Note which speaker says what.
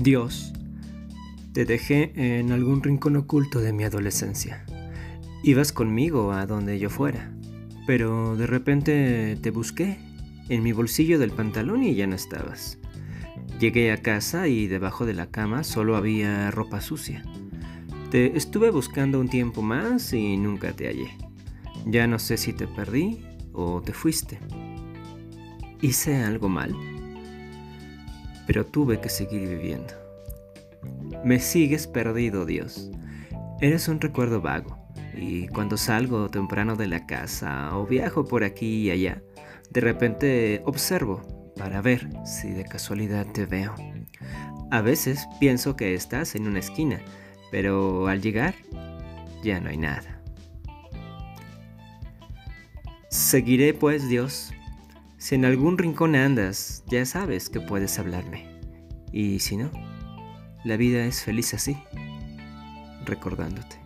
Speaker 1: Dios, te dejé en algún rincón oculto de mi adolescencia. Ibas conmigo a donde yo fuera, pero de repente te busqué en mi bolsillo del pantalón y ya no estabas. Llegué a casa y debajo de la cama solo había ropa sucia. Te estuve buscando un tiempo más y nunca te hallé. Ya no sé si te perdí o te fuiste. ¿Hice algo mal? Pero tuve que seguir viviendo. Me sigues perdido, Dios. Eres un recuerdo vago, y cuando salgo temprano de la casa o viajo por aquí y allá, de repente observo para ver si de casualidad te veo. A veces pienso que estás en una esquina, pero al llegar ya no hay nada. Seguiré pues Dios. Si en algún rincón andas, ya sabes que puedes hablarme. Y si no, la vida es feliz así, recordándote.